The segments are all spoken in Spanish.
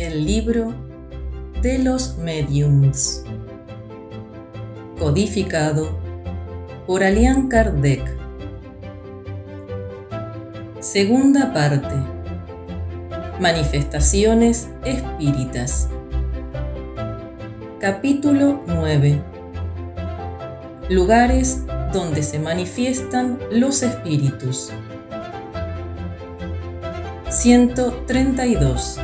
El libro de los mediums. Codificado por Alian Kardec. Segunda parte. Manifestaciones espíritas. Capítulo 9. Lugares donde se manifiestan los espíritus. 132.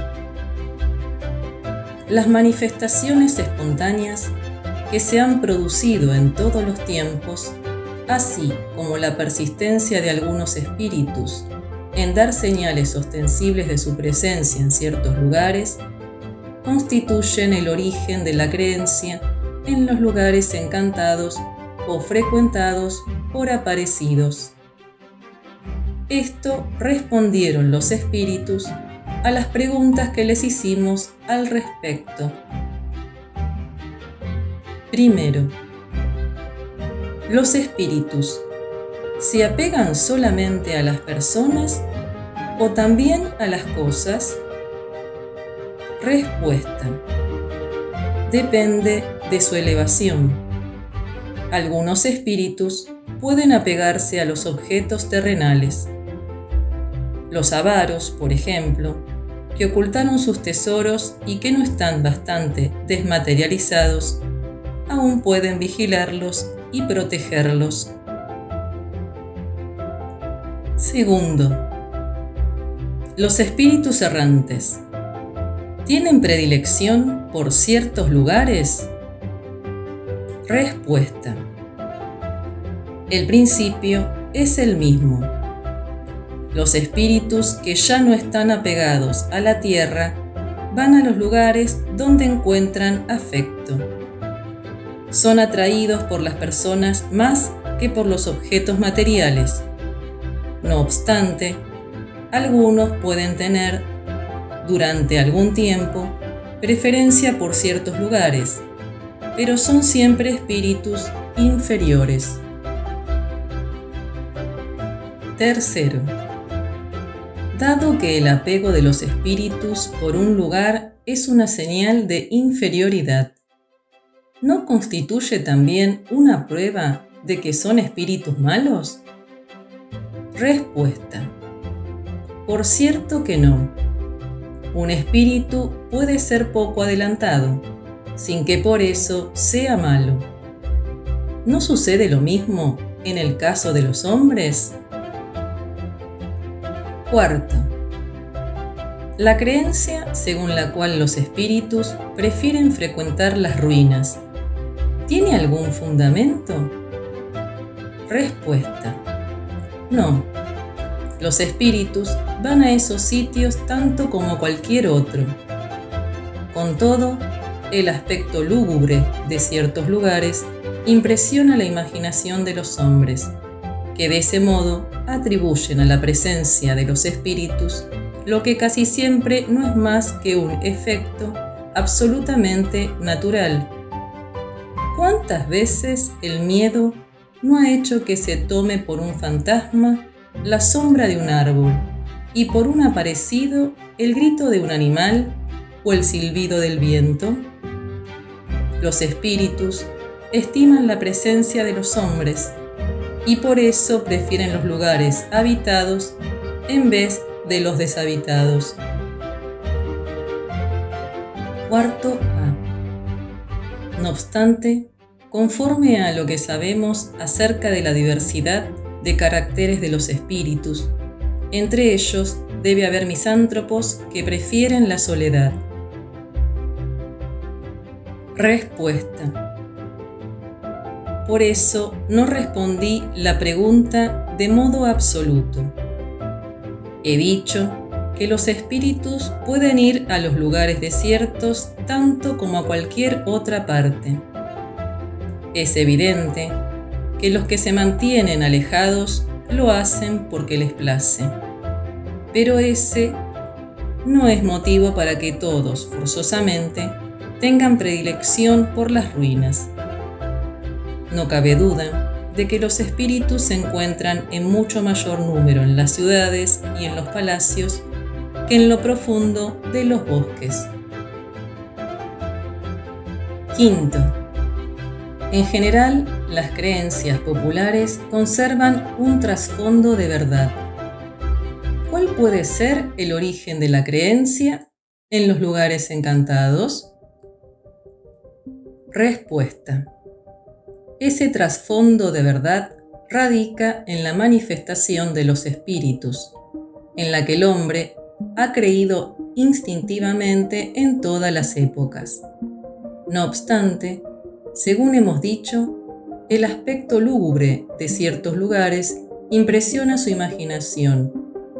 Las manifestaciones espontáneas que se han producido en todos los tiempos, así como la persistencia de algunos espíritus en dar señales ostensibles de su presencia en ciertos lugares, constituyen el origen de la creencia en los lugares encantados o frecuentados por aparecidos. Esto respondieron los espíritus a las preguntas que les hicimos al respecto. Primero, los espíritus se apegan solamente a las personas o también a las cosas? Respuesta. Depende de su elevación. Algunos espíritus pueden apegarse a los objetos terrenales. Los avaros, por ejemplo, que ocultaron sus tesoros y que no están bastante desmaterializados, aún pueden vigilarlos y protegerlos. Segundo, los espíritus errantes. ¿Tienen predilección por ciertos lugares? Respuesta. El principio es el mismo. Los espíritus que ya no están apegados a la tierra van a los lugares donde encuentran afecto. Son atraídos por las personas más que por los objetos materiales. No obstante, algunos pueden tener, durante algún tiempo, preferencia por ciertos lugares, pero son siempre espíritus inferiores. Tercero, dado que el apego de los espíritus por un lugar es una señal de inferioridad, ¿no constituye también una prueba de que son espíritus malos? Respuesta. Por cierto que no. Un espíritu puede ser poco adelantado, sin que por eso sea malo. ¿No sucede lo mismo en el caso de los hombres? Cuarto. La creencia según la cual los espíritus prefieren frecuentar las ruinas, ¿tiene algún fundamento? Respuesta. No, los espíritus van a esos sitios tanto como cualquier otro. Con todo, el aspecto lúgubre de ciertos lugares impresiona la imaginación de los hombres, que de ese modo atribuyen a la presencia de los espíritus lo que casi siempre no es más que un efecto absolutamente natural. ¿Cuántas veces el miedo no ha hecho que se tome por un fantasma la sombra de un árbol y por un aparecido el grito de un animal o el silbido del viento? Los espíritus estiman la presencia de los hombres y por eso prefieren los lugares habitados en vez de los deshabitados. Cuarto A. No obstante, conforme a lo que sabemos acerca de la diversidad de caracteres de los espíritus. Entre ellos debe haber misántropos que prefieren la soledad. Respuesta. Por eso no respondí la pregunta de modo absoluto. He dicho que los espíritus pueden ir a los lugares desiertos tanto como a cualquier otra parte. Es evidente que los que se mantienen alejados lo hacen porque les place. Pero ese no es motivo para que todos, forzosamente, tengan predilección por las ruinas. No cabe duda de que los espíritus se encuentran en mucho mayor número en las ciudades y en los palacios que en lo profundo de los bosques. Quinto, en general, las creencias populares conservan un trasfondo de verdad. ¿Cuál puede ser el origen de la creencia en los lugares encantados? Respuesta. Ese trasfondo de verdad radica en la manifestación de los espíritus, en la que el hombre ha creído instintivamente en todas las épocas. No obstante, según hemos dicho, el aspecto lúgubre de ciertos lugares impresiona su imaginación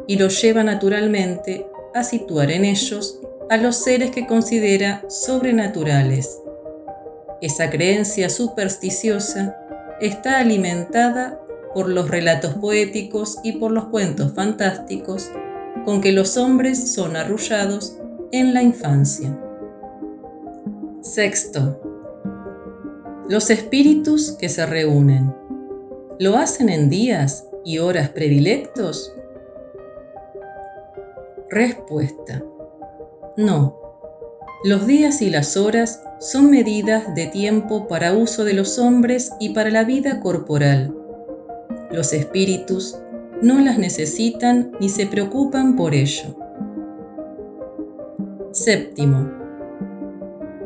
y lo lleva naturalmente a situar en ellos a los seres que considera sobrenaturales. Esa creencia supersticiosa está alimentada por los relatos poéticos y por los cuentos fantásticos con que los hombres son arrullados en la infancia. Sexto, los espíritus que se reúnen, ¿lo hacen en días y horas predilectos? Respuesta. No. Los días y las horas son medidas de tiempo para uso de los hombres y para la vida corporal. Los espíritus no las necesitan ni se preocupan por ello. Séptimo.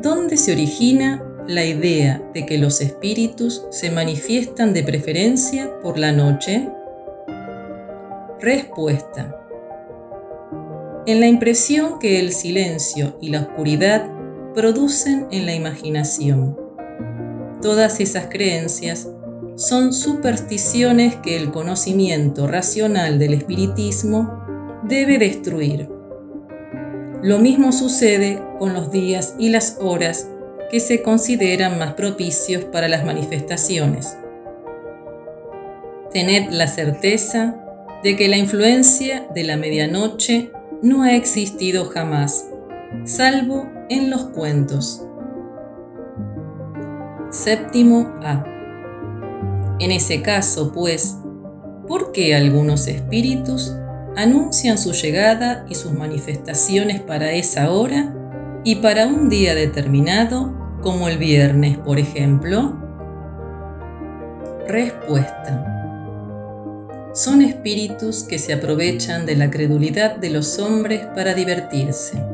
¿Dónde se origina la idea de que los espíritus se manifiestan de preferencia por la noche? Respuesta. En la impresión que el silencio y la oscuridad producen en la imaginación. Todas esas creencias son supersticiones que el conocimiento racional del espiritismo debe destruir. Lo mismo sucede con los días y las horas que se consideran más propicios para las manifestaciones. Tened la certeza de que la influencia de la medianoche no ha existido jamás, salvo en los cuentos. Séptimo A. En ese caso, pues, ¿por qué algunos espíritus anuncian su llegada y sus manifestaciones para esa hora y para un día determinado como el viernes, por ejemplo? Respuesta. Son espíritus que se aprovechan de la credulidad de los hombres para divertirse.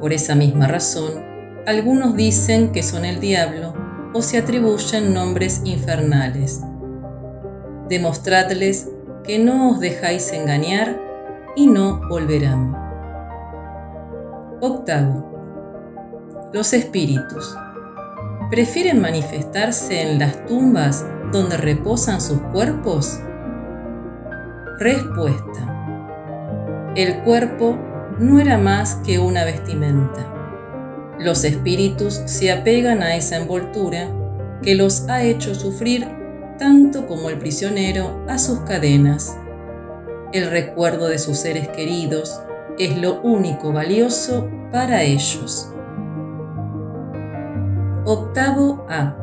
Por esa misma razón, algunos dicen que son el diablo o se atribuyen nombres infernales. Demostradles que no os dejáis engañar y no volverán. Octavo los espíritus. ¿Prefieren manifestarse en las tumbas donde reposan sus cuerpos? Respuesta. El cuerpo no era más que una vestimenta. Los espíritus se apegan a esa envoltura que los ha hecho sufrir tanto como el prisionero a sus cadenas. El recuerdo de sus seres queridos es lo único valioso para ellos. Octavo A.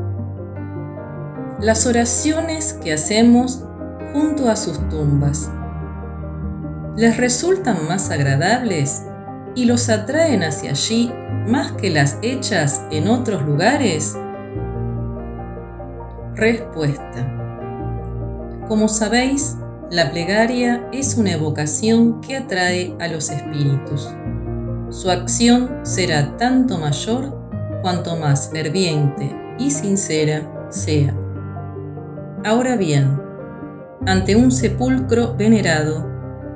Las oraciones que hacemos junto a sus tumbas. ¿Les resultan más agradables y los atraen hacia allí más que las hechas en otros lugares? Respuesta. Como sabéis, la plegaria es una evocación que atrae a los espíritus. Su acción será tanto mayor cuanto más ferviente y sincera sea. Ahora bien, ante un sepulcro venerado,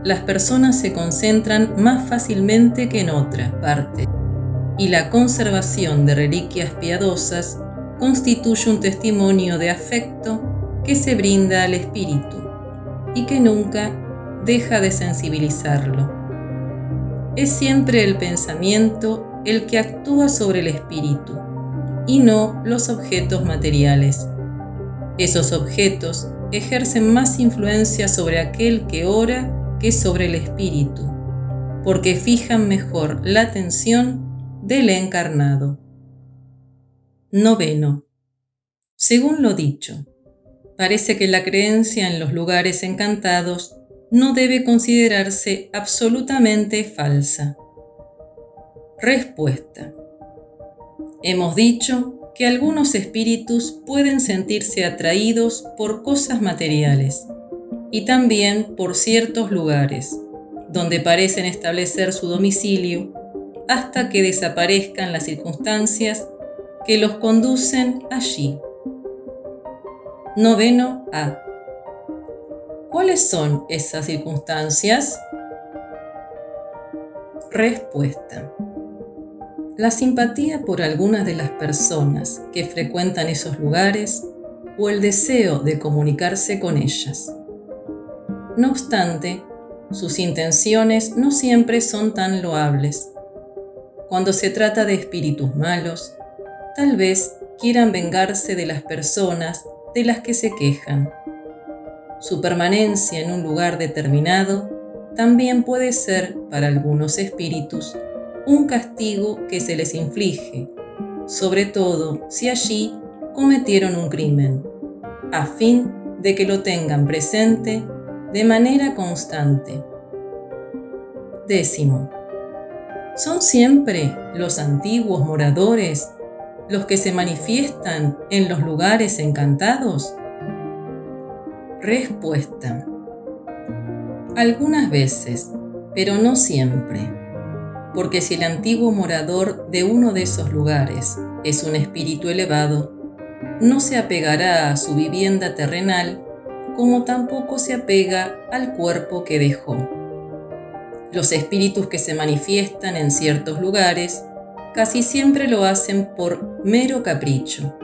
las personas se concentran más fácilmente que en otra parte, y la conservación de reliquias piadosas constituye un testimonio de afecto que se brinda al espíritu y que nunca deja de sensibilizarlo. Es siempre el pensamiento el que actúa sobre el espíritu y no los objetos materiales. Esos objetos ejercen más influencia sobre aquel que ora que sobre el espíritu, porque fijan mejor la atención del encarnado. Noveno. Según lo dicho, parece que la creencia en los lugares encantados no debe considerarse absolutamente falsa. Respuesta. Hemos dicho que algunos espíritus pueden sentirse atraídos por cosas materiales y también por ciertos lugares, donde parecen establecer su domicilio hasta que desaparezcan las circunstancias que los conducen allí. Noveno A. ¿Cuáles son esas circunstancias? Respuesta. La simpatía por algunas de las personas que frecuentan esos lugares o el deseo de comunicarse con ellas. No obstante, sus intenciones no siempre son tan loables. Cuando se trata de espíritus malos, tal vez quieran vengarse de las personas de las que se quejan. Su permanencia en un lugar determinado también puede ser para algunos espíritus un castigo que se les inflige, sobre todo si allí cometieron un crimen, a fin de que lo tengan presente de manera constante. Décimo. ¿Son siempre los antiguos moradores los que se manifiestan en los lugares encantados? Respuesta. Algunas veces, pero no siempre, porque si el antiguo morador de uno de esos lugares es un espíritu elevado, no se apegará a su vivienda terrenal como tampoco se apega al cuerpo que dejó. Los espíritus que se manifiestan en ciertos lugares casi siempre lo hacen por mero capricho,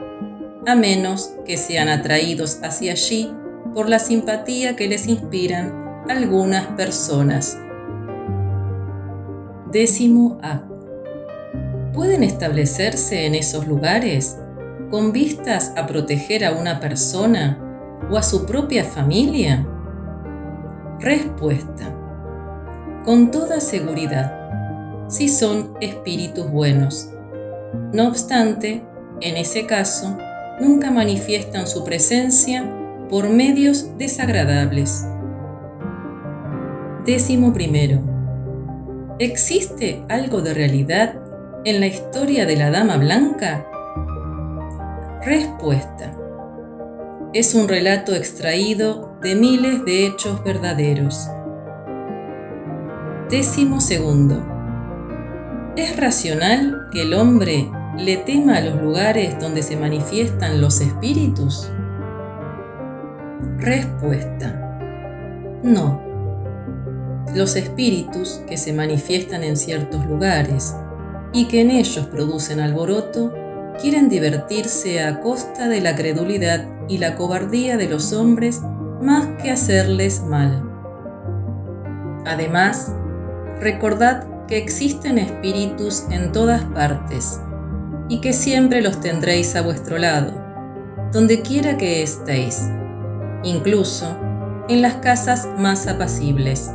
a menos que sean atraídos hacia allí por la simpatía que les inspiran algunas personas. Décimo A. ¿Pueden establecerse en esos lugares con vistas a proteger a una persona o a su propia familia? Respuesta. Con toda seguridad, si son espíritus buenos. No obstante, en ese caso, nunca manifiestan su presencia por medios desagradables. Décimo primero. ¿Existe algo de realidad en la historia de la Dama Blanca? Respuesta es un relato extraído de miles de hechos verdaderos. Décimo segundo. ¿Es racional que el hombre le tema a los lugares donde se manifiestan los espíritus? Respuesta. No. Los espíritus que se manifiestan en ciertos lugares y que en ellos producen alboroto quieren divertirse a costa de la credulidad y la cobardía de los hombres más que hacerles mal. Además, recordad que existen espíritus en todas partes y que siempre los tendréis a vuestro lado, donde quiera que estéis, incluso en las casas más apacibles.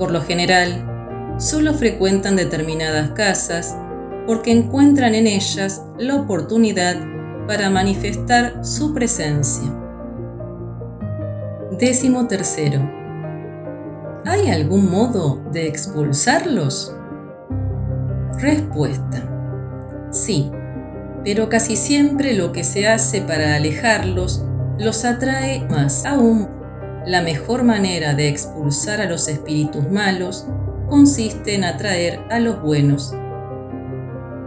Por lo general, solo frecuentan determinadas casas porque encuentran en ellas la oportunidad para manifestar su presencia. Décimo tercero. ¿Hay algún modo de expulsarlos? Respuesta. Sí, pero casi siempre lo que se hace para alejarlos los atrae más aún. La mejor manera de expulsar a los espíritus malos consiste en atraer a los buenos.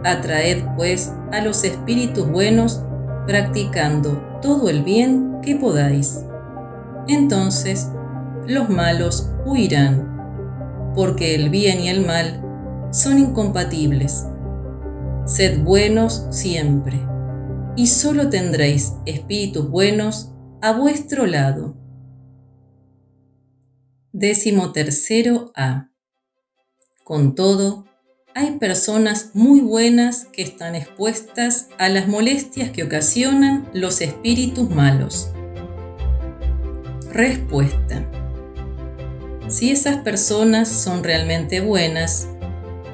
Atraed pues a los espíritus buenos practicando todo el bien que podáis. Entonces los malos huirán, porque el bien y el mal son incompatibles. Sed buenos siempre, y solo tendréis espíritus buenos a vuestro lado. Décimo tercero A. Con todo, hay personas muy buenas que están expuestas a las molestias que ocasionan los espíritus malos. Respuesta. Si esas personas son realmente buenas,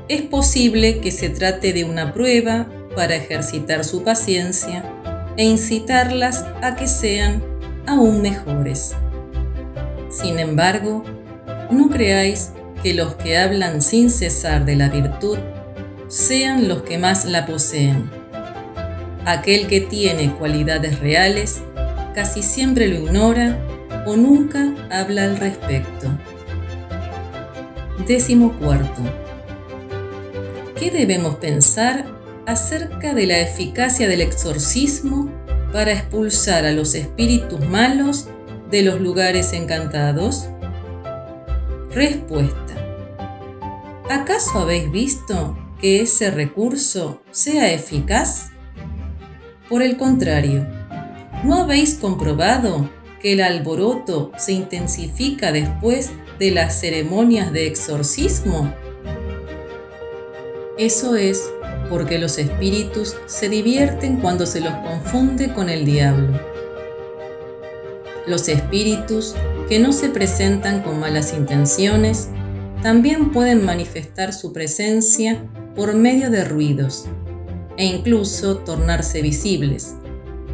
es posible que se trate de una prueba para ejercitar su paciencia e incitarlas a que sean aún mejores. Sin embargo, no creáis que los que hablan sin cesar de la virtud sean los que más la poseen. Aquel que tiene cualidades reales casi siempre lo ignora o nunca habla al respecto. Décimo cuarto. ¿Qué debemos pensar acerca de la eficacia del exorcismo para expulsar a los espíritus malos de los lugares encantados? Respuesta. ¿Acaso habéis visto que ese recurso sea eficaz? Por el contrario, ¿no habéis comprobado que el alboroto se intensifica después de las ceremonias de exorcismo? Eso es porque los espíritus se divierten cuando se los confunde con el diablo. Los espíritus que no se presentan con malas intenciones también pueden manifestar su presencia por medio de ruidos e incluso tornarse visibles,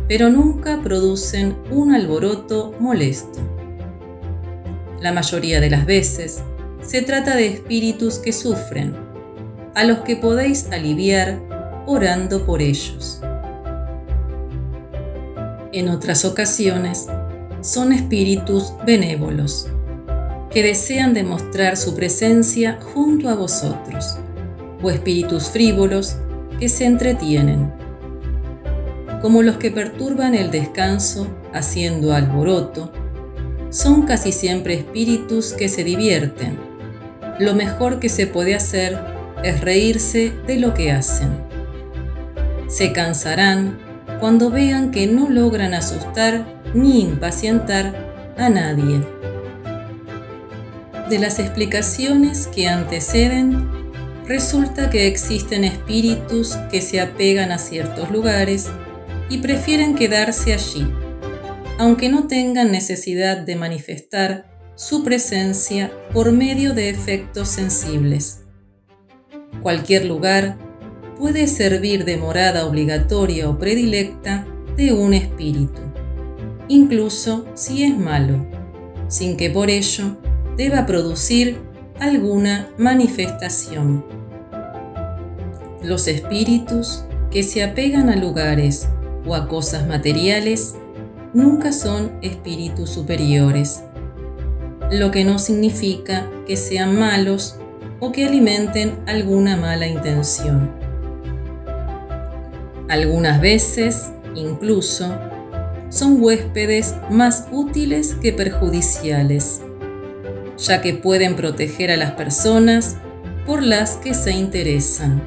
pero nunca producen un alboroto molesto. La mayoría de las veces se trata de espíritus que sufren, a los que podéis aliviar orando por ellos. En otras ocasiones, son espíritus benévolos que desean demostrar su presencia junto a vosotros, o espíritus frívolos que se entretienen, como los que perturban el descanso haciendo alboroto, son casi siempre espíritus que se divierten. Lo mejor que se puede hacer es reírse de lo que hacen. Se cansarán cuando vean que no logran asustar ni impacientar a nadie de las explicaciones que anteceden, resulta que existen espíritus que se apegan a ciertos lugares y prefieren quedarse allí, aunque no tengan necesidad de manifestar su presencia por medio de efectos sensibles. Cualquier lugar puede servir de morada obligatoria o predilecta de un espíritu, incluso si es malo, sin que por ello deba producir alguna manifestación. Los espíritus que se apegan a lugares o a cosas materiales nunca son espíritus superiores, lo que no significa que sean malos o que alimenten alguna mala intención. Algunas veces, incluso, son huéspedes más útiles que perjudiciales ya que pueden proteger a las personas por las que se interesan.